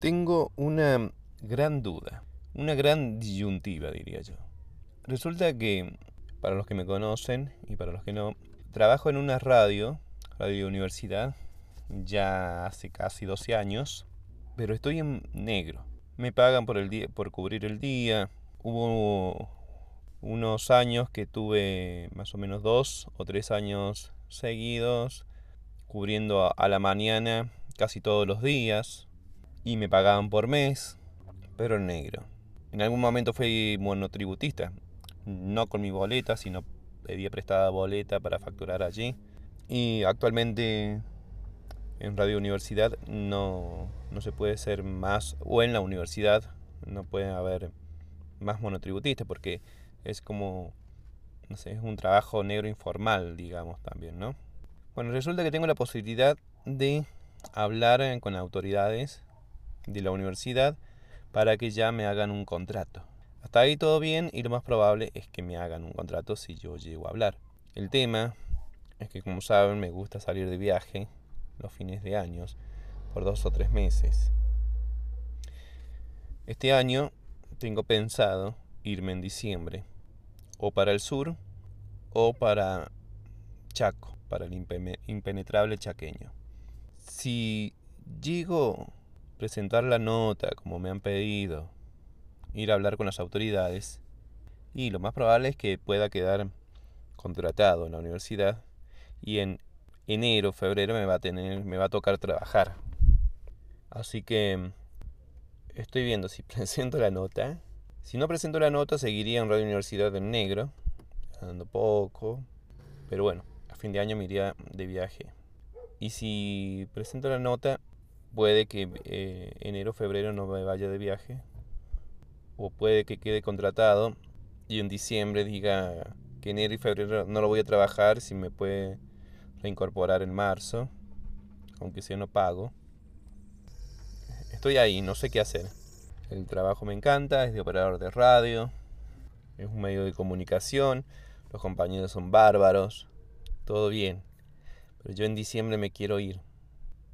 Tengo una gran duda, una gran disyuntiva, diría yo. Resulta que, para los que me conocen y para los que no, trabajo en una radio, radio universidad, ya hace casi 12 años, pero estoy en negro. Me pagan por, el día, por cubrir el día. Hubo unos años que tuve más o menos dos o tres años seguidos, cubriendo a la mañana casi todos los días y me pagaban por mes, pero en negro. En algún momento fui monotributista, no con mi boleta, sino pedía prestada boleta para facturar allí. Y actualmente en Radio Universidad no, no se puede ser más, o en la universidad no puede haber más monotributistas porque es como, no sé, es un trabajo negro informal, digamos también, ¿no? Bueno, resulta que tengo la posibilidad de hablar con autoridades de la universidad para que ya me hagan un contrato. Hasta ahí todo bien y lo más probable es que me hagan un contrato si yo llego a hablar. El tema es que como saben me gusta salir de viaje los fines de años por dos o tres meses. Este año tengo pensado irme en diciembre o para el sur o para Chaco, para el impenetrable chaqueño. Si llego presentar la nota como me han pedido, ir a hablar con las autoridades y lo más probable es que pueda quedar contratado en la universidad y en enero, febrero me va a tener me va a tocar trabajar. Así que estoy viendo si presento la nota. Si no presento la nota, seguiría en Radio Universidad en negro, dando poco, pero bueno, a fin de año me iría de viaje. Y si presento la nota, puede que eh, enero, febrero no me vaya de viaje. O puede que quede contratado y en diciembre diga que enero y febrero no lo voy a trabajar, si me puede reincorporar en marzo, aunque sea no pago. Estoy ahí, no sé qué hacer. El trabajo me encanta, es de operador de radio, es un medio de comunicación, los compañeros son bárbaros, todo bien. Pero yo en diciembre me quiero ir.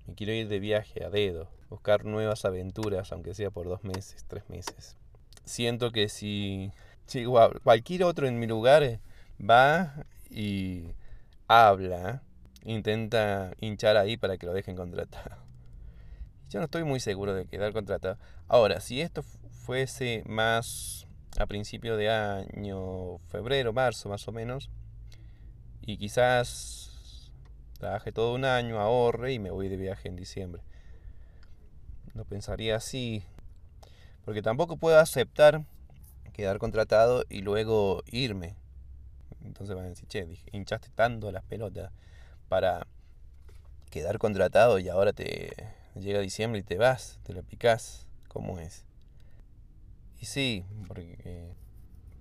Me quiero ir de viaje a dedo, buscar nuevas aventuras, aunque sea por dos meses, tres meses. Siento que si, cualquier otro en mi lugar eh, va y habla, intenta hinchar ahí para que lo dejen contratado. Yo no estoy muy seguro de quedar contratado. Ahora, si esto fuese más a principio de año, febrero, marzo más o menos, y quizás Trabaje todo un año, ahorre y me voy de viaje en diciembre. No pensaría así. Porque tampoco puedo aceptar quedar contratado y luego irme. Entonces van a decir, che, hinchaste tanto las pelotas para quedar contratado y ahora te llega diciembre y te vas, te lo picás. ¿Cómo es? Y sí, porque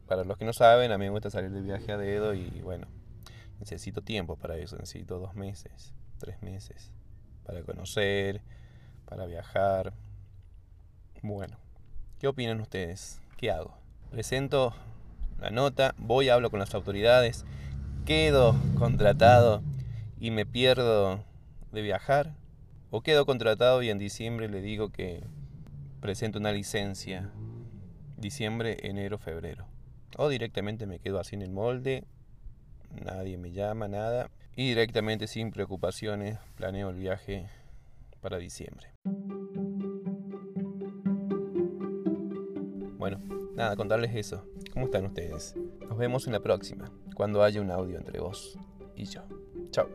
para los que no saben, a mí me gusta salir de viaje a dedo y bueno, Necesito tiempo para eso, necesito dos meses, tres meses, para conocer, para viajar. Bueno, ¿qué opinan ustedes? ¿Qué hago? Presento la nota, voy, hablo con las autoridades, quedo contratado y me pierdo de viajar. O quedo contratado y en diciembre le digo que presento una licencia. Diciembre, enero, febrero. O directamente me quedo así en el molde nadie me llama, nada. Y directamente sin preocupaciones planeo el viaje para diciembre. Bueno, nada, contarles eso. ¿Cómo están ustedes? Nos vemos en la próxima, cuando haya un audio entre vos y yo. Chao.